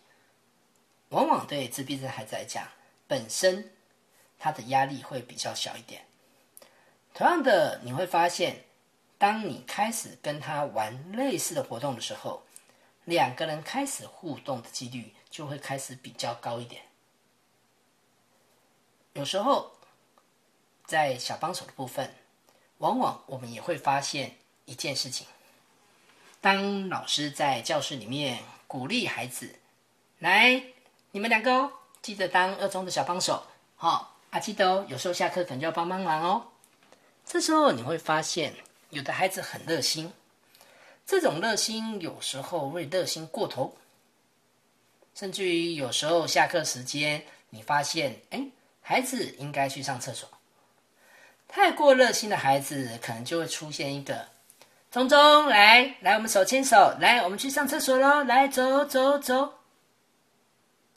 往往对自闭症孩子来讲，本身他的压力会比较小一点。同样的，你会发现，当你开始跟他玩类似的活动的时候，两个人开始互动的几率就会开始比较高一点。有时候，在小帮手的部分，往往我们也会发现一件事情：当老师在教室里面鼓励孩子，来，你们两个哦，记得当二中的小帮手，好啊，记得哦，有时候下课可能就要帮帮忙哦。这时候你会发现，有的孩子很热心。这种热心有时候会热心过头，甚至于有时候下课时间，你发现，哎，孩子应该去上厕所。太过热心的孩子，可能就会出现一个，聪聪来来，我们手牵手，来，我们去上厕所喽，来，走走走。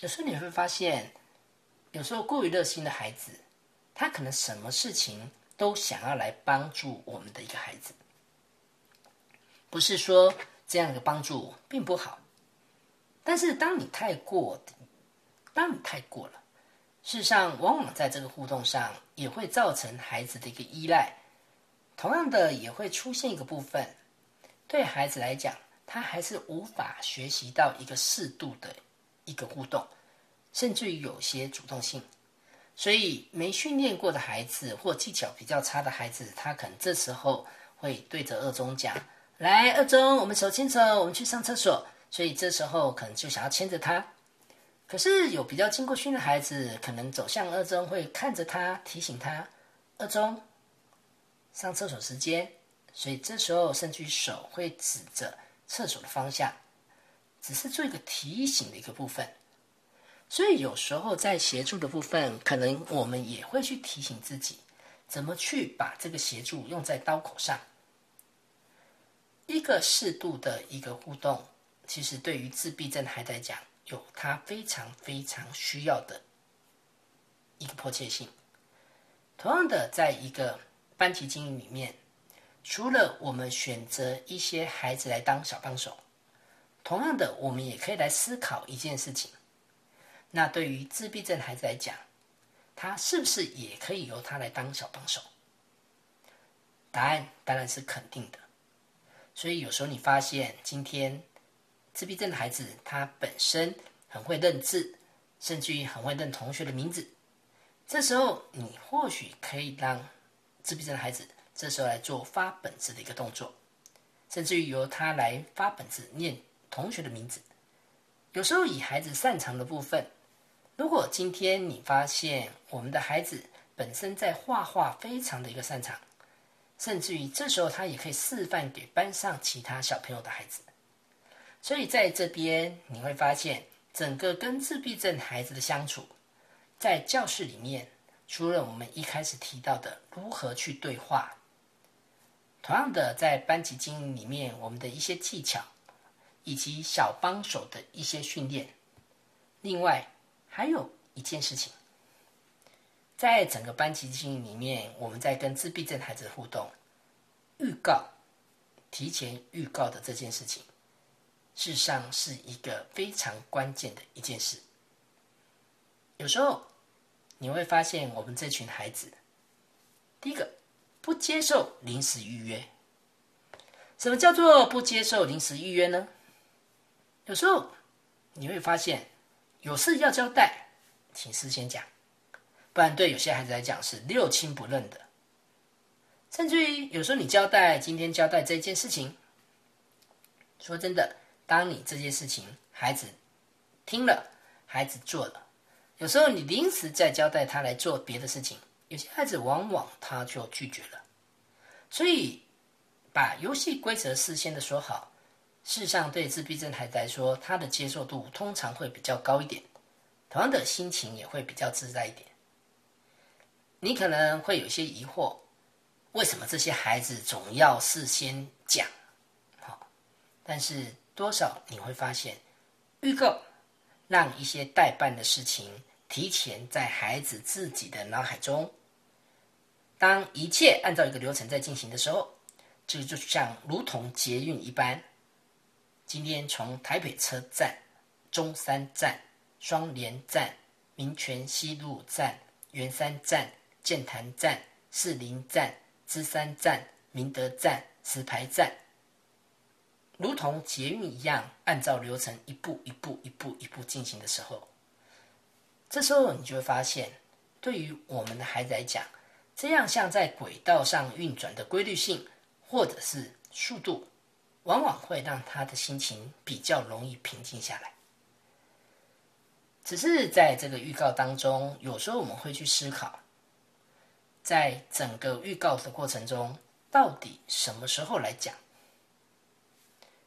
有时候你会发现，有时候过于热心的孩子，他可能什么事情都想要来帮助我们的一个孩子。不是说这样的帮助并不好，但是当你太过，当你太过了。事实上，往往在这个互动上也会造成孩子的一个依赖。同样的，也会出现一个部分，对孩子来讲，他还是无法学习到一个适度的一个互动，甚至于有些主动性。所以，没训练过的孩子或技巧比较差的孩子，他可能这时候会对着二中讲：“来，二中，我们手牵手，我们去上厕所。”所以这时候可能就想要牵着他。可是有比较经过训练的孩子，可能走向二中会看着他，提醒他二中上厕所时间，所以这时候甚至手会指着厕所的方向，只是做一个提醒的一个部分。所以有时候在协助的部分，可能我们也会去提醒自己，怎么去把这个协助用在刀口上。一个适度的一个互动，其实对于自闭症孩子来讲。有他非常非常需要的一个迫切性。同样的，在一个班级经营里面，除了我们选择一些孩子来当小帮手，同样的，我们也可以来思考一件事情：那对于自闭症孩子来讲，他是不是也可以由他来当小帮手？答案当然是肯定的。所以有时候你发现今天。自闭症的孩子，他本身很会认字，甚至于很会认同学的名字。这时候，你或许可以让自闭症的孩子这时候来做发本子的一个动作，甚至于由他来发本子念同学的名字。有时候，以孩子擅长的部分，如果今天你发现我们的孩子本身在画画非常的一个擅长，甚至于这时候他也可以示范给班上其他小朋友的孩子。所以在这边你会发现，整个跟自闭症孩子的相处，在教室里面，除了我们一开始提到的如何去对话，同样的在班级经营里面，我们的一些技巧，以及小帮手的一些训练，另外还有一件事情，在整个班级经营里面，我们在跟自闭症孩子互动，预告，提前预告的这件事情。事实上是一个非常关键的一件事。有时候你会发现，我们这群孩子，第一个不接受临时预约。什么叫做不接受临时预约呢？有时候你会发现，有事要交代，请事先讲，不然对有些孩子来讲是六亲不认的。甚至于有时候你交代今天交代这件事情，说真的。当你这件事情孩子听了，孩子做了，有时候你临时再交代他来做别的事情，有些孩子往往他就拒绝了。所以，把游戏规则事先的说好，事实上对自闭症孩子来说，他的接受度通常会比较高一点，同样的心情也会比较自在一点。你可能会有些疑惑，为什么这些孩子总要事先讲？好，但是。多少你会发现，预告让一些代办的事情提前在孩子自己的脑海中。当一切按照一个流程在进行的时候，这就像如同捷运一般。今天从台北车站、中山站、双连站、民权西路站、圆山站、建潭站、士林站、芝山站、明德站、石牌站。如同捷运一样，按照流程一步一步、一步一步进行的时候，这时候你就会发现，对于我们的孩子来讲，这样像在轨道上运转的规律性或者是速度，往往会让他的心情比较容易平静下来。只是在这个预告当中，有时候我们会去思考，在整个预告的过程中，到底什么时候来讲？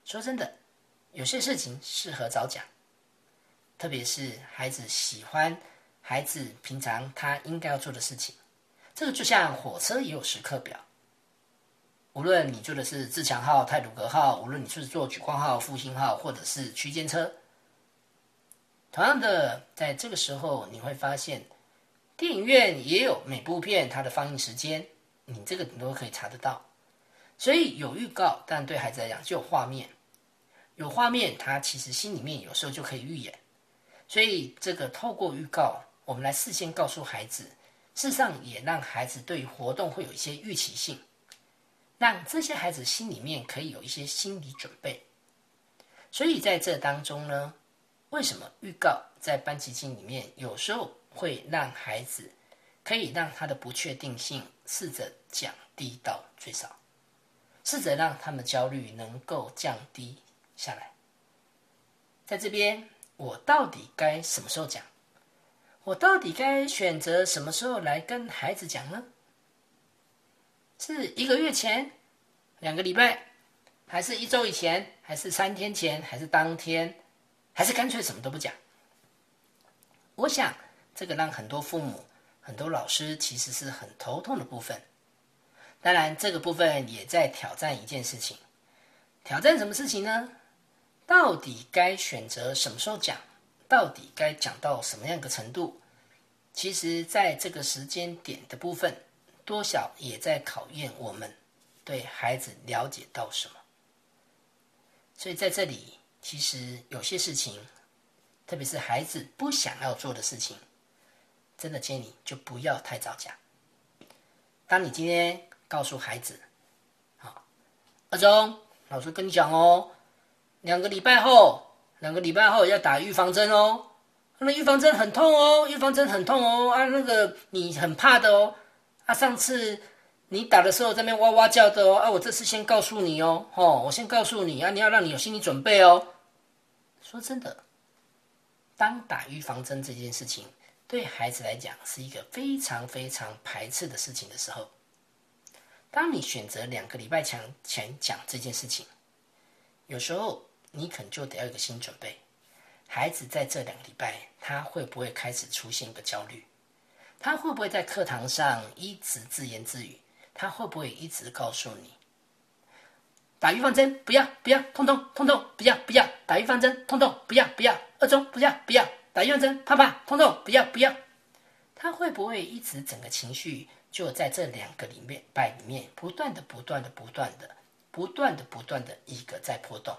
说真的，有些事情适合早讲，特别是孩子喜欢孩子平常他应该要做的事情。这个就像火车也有时刻表，无论你坐的是自强号、泰鲁格号，无论你是坐莒光号、复兴号，或者是区间车，同样的，在这个时候你会发现，电影院也有每部片它的放映时间，你这个你都可以查得到。所以有预告，但对孩子来讲就有画面，有画面，他其实心里面有时候就可以预演。所以这个透过预告，我们来事先告诉孩子。事实上，也让孩子对活动会有一些预期性，让这些孩子心里面可以有一些心理准备。所以在这当中呢，为什么预告在班级经里面有时候会让孩子可以让他的不确定性试着降低到最少，试着让他们焦虑能够降低下来。在这边，我到底该什么时候讲？我到底该选择什么时候来跟孩子讲呢？是一个月前、两个礼拜，还是一周以前，还是三天前，还是当天，还是干脆什么都不讲？我想，这个让很多父母、很多老师其实是很头痛的部分。当然，这个部分也在挑战一件事情：挑战什么事情呢？到底该选择什么时候讲？到底该讲到什么样的程度？其实，在这个时间点的部分，多少也在考验我们对孩子了解到什么。所以在这里，其实有些事情，特别是孩子不想要做的事情，真的建议就不要太早讲。当你今天告诉孩子：“好，阿忠，老师跟你讲哦，两个礼拜后。”两个礼拜后要打预防针哦，那预防针很痛哦，预防针很痛哦啊，那个你很怕的哦啊，上次你打的时候在那边哇哇叫的哦啊，我这次先告诉你哦，哦，我先告诉你啊，你要让你有心理准备哦。说真的，当打预防针这件事情对孩子来讲是一个非常非常排斥的事情的时候，当你选择两个礼拜前前讲这件事情，有时候。你可能就得要有个心准备，孩子在这两个礼拜，他会不会开始出现一个焦虑？他会不会在课堂上一直自言自语？他会不会一直告诉你打预防针？不要不要，痛痛痛痛，不要不要打预防针，痛痛不要不要，二中不要不要打预防针，怕怕痛痛不要不要。他会不会一直整个情绪就在这两个里面拜里面不断的不断的不断的不断的不断的一个在波动？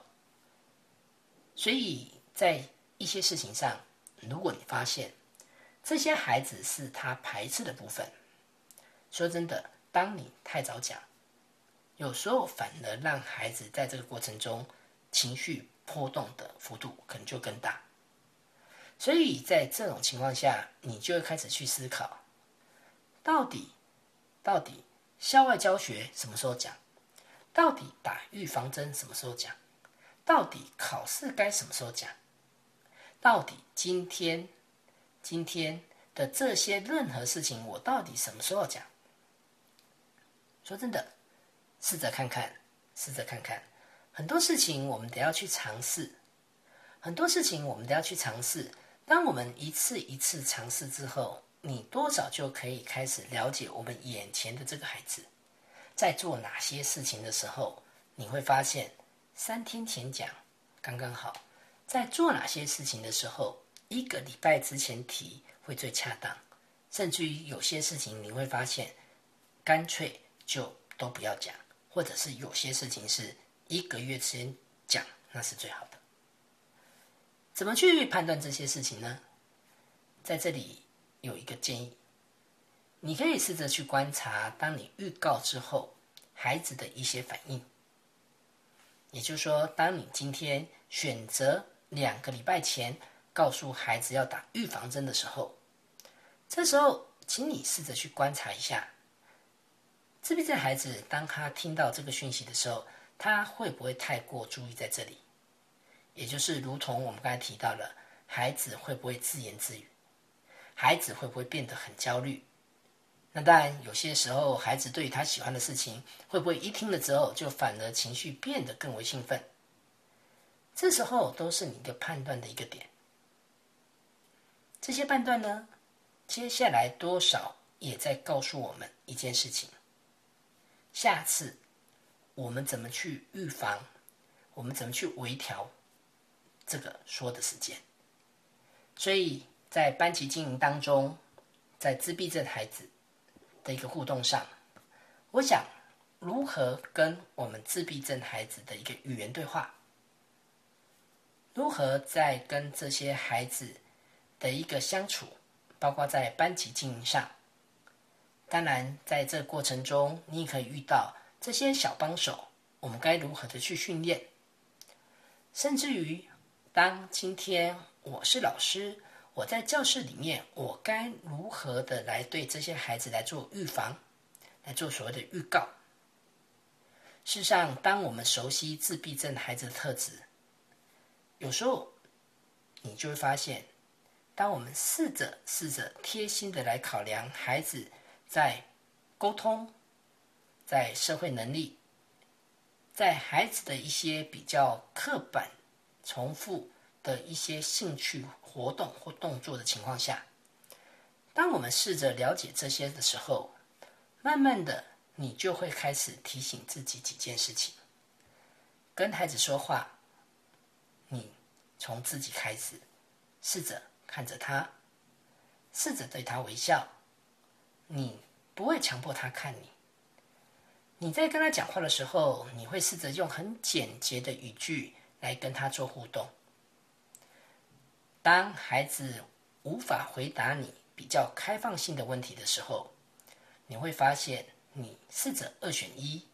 所以在一些事情上，如果你发现这些孩子是他排斥的部分，说真的，当你太早讲，有时候反而让孩子在这个过程中情绪波动的幅度可能就更大。所以在这种情况下，你就会开始去思考，到底到底校外教学什么时候讲？到底打预防针什么时候讲？到底考试该什么时候讲？到底今天今天的这些任何事情，我到底什么时候讲？说真的，试着看看，试着看看，很多事情我们得要去尝试，很多事情我们都要去尝试。当我们一次一次尝试之后，你多少就可以开始了解我们眼前的这个孩子在做哪些事情的时候，你会发现。三天前讲刚刚好，在做哪些事情的时候，一个礼拜之前提会最恰当。甚至于有些事情你会发现，干脆就都不要讲，或者是有些事情是一个月之前讲，那是最好的。怎么去判断这些事情呢？在这里有一个建议，你可以试着去观察，当你预告之后，孩子的一些反应。也就是说，当你今天选择两个礼拜前告诉孩子要打预防针的时候，这时候，请你试着去观察一下，自闭症孩子当他听到这个讯息的时候，他会不会太过注意在这里？也就是如同我们刚才提到了，孩子会不会自言自语？孩子会不会变得很焦虑？那当然，有些时候孩子对于他喜欢的事情，会不会一听了之后就反而情绪变得更为兴奋？这时候都是你的判断的一个点。这些判断呢，接下来多少也在告诉我们一件事情：下次我们怎么去预防，我们怎么去微调这个说的时间。所以在班级经营当中，在自闭症孩子的一个互动上，我想如何跟我们自闭症孩子的一个语言对话，如何在跟这些孩子的一个相处，包括在班级经营上，当然在这过程中，你也可以遇到这些小帮手，我们该如何的去训练，甚至于当今天。我是老师，我在教室里面，我该如何的来对这些孩子来做预防，来做所谓的预告？事实上，当我们熟悉自闭症孩子的特质，有时候你就会发现，当我们试着试着贴心的来考量孩子在沟通、在社会能力、在孩子的一些比较刻板、重复。的一些兴趣活动或动作的情况下，当我们试着了解这些的时候，慢慢的，你就会开始提醒自己几件事情。跟孩子说话，你从自己开始，试着看着他，试着对他微笑，你不会强迫他看你。你在跟他讲话的时候，你会试着用很简洁的语句来跟他做互动。当孩子无法回答你比较开放性的问题的时候，你会发现，你试着二选一，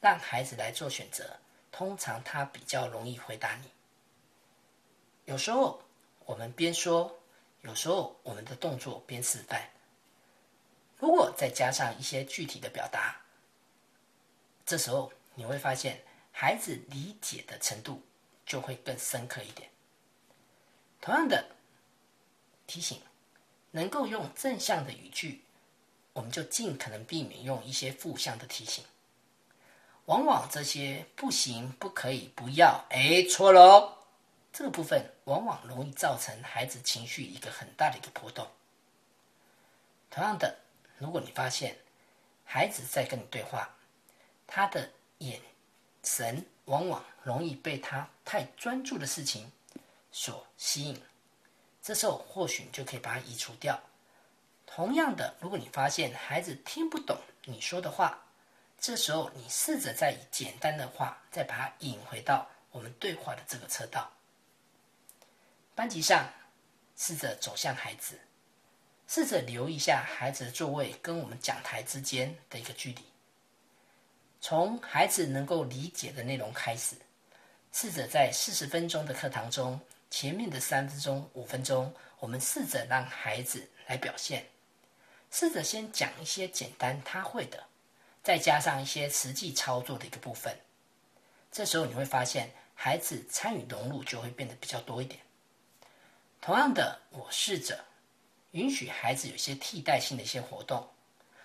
让孩子来做选择，通常他比较容易回答你。有时候我们边说，有时候我们的动作边示范。如果再加上一些具体的表达，这时候你会发现，孩子理解的程度就会更深刻一点。同样的提醒，能够用正向的语句，我们就尽可能避免用一些负向的提醒。往往这些不行、不可以、不要，哎，错了哦。这个部分往往容易造成孩子情绪一个很大的一个波动。同样的，如果你发现孩子在跟你对话，他的眼神往往容易被他太专注的事情。所吸引，这时候或许你就可以把它移除掉。同样的，如果你发现孩子听不懂你说的话，这时候你试着再以简单的话再把它引回到我们对话的这个车道。班级上，试着走向孩子，试着留意一下孩子的座位跟我们讲台之间的一个距离，从孩子能够理解的内容开始，试着在四十分钟的课堂中。前面的三分钟、五分钟，我们试着让孩子来表现，试着先讲一些简单他会的，再加上一些实际操作的一个部分。这时候你会发现，孩子参与融入就会变得比较多一点。同样的，我试着允许孩子有些替代性的一些活动。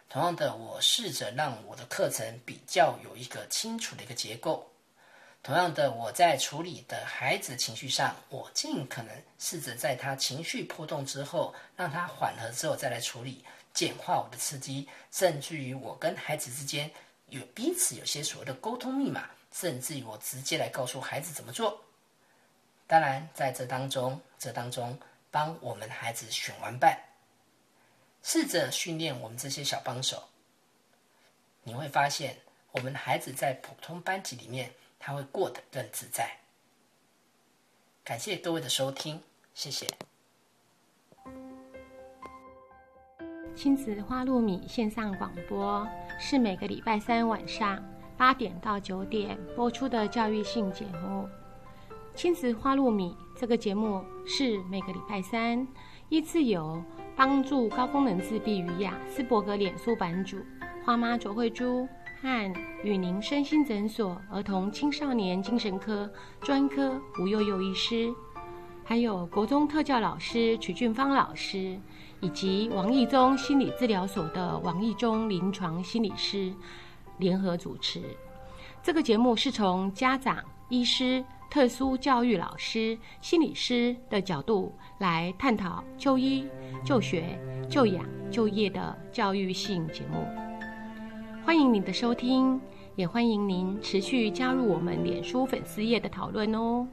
同样的，我试着让我的课程比较有一个清楚的一个结构。同样的，我在处理的孩子情绪上，我尽可能试着在他情绪波动之后，让他缓和之后再来处理，简化我的刺激，甚至于我跟孩子之间有彼此有些所谓的沟通密码，甚至于我直接来告诉孩子怎么做。当然，在这当中，这当中帮我们孩子选完伴，试着训练我们这些小帮手，你会发现，我们的孩子在普通班级里面。他会过得更自在。感谢各位的收听，谢谢。亲子花露米线上广播是每个礼拜三晚上八点到九点播出的教育性节目。亲子花露米这个节目是每个礼拜三依次由帮助高功能自闭与雅斯伯格脸书版主花妈卓慧珠。和与您身心诊所儿童青少年精神科专科吴幼幼医师，还有国中特教老师曲俊芳老师，以及王义中心理治疗所的王义中临床心理师联合主持。这个节目是从家长、医师、特殊教育老师、心理师的角度来探讨就医、就学、就养、就业的教育性节目。欢迎您的收听，也欢迎您持续加入我们脸书粉丝页的讨论哦。